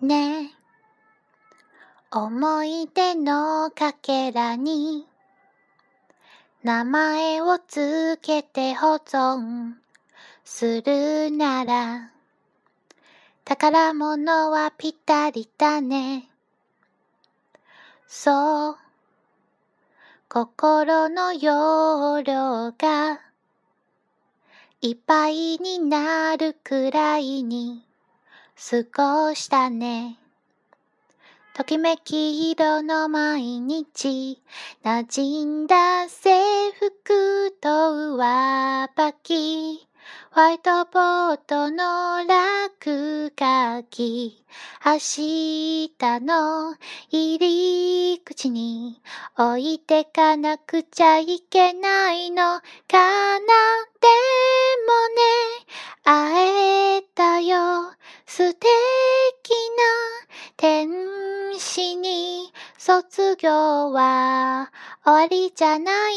ね。思い出のかけらに名前をつけて保存するなら宝物はぴったりだね。そう。心の容量がいっぱいになるくらいに過ごしたね。ときめき色の毎日、馴染んだ制服と上履き、ホワイトボードの落書き、明日の入り口に置いてかなくちゃいけないのかな、素敵な天使に卒業は終わりじゃない。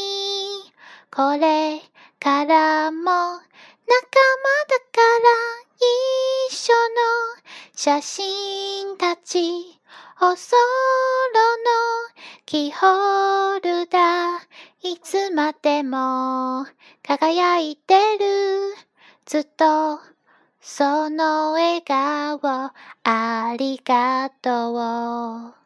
これからも仲間だから一緒の写真たちおそろのキーホルダーいつまでも輝いてるずっとその笑顔ありがとう。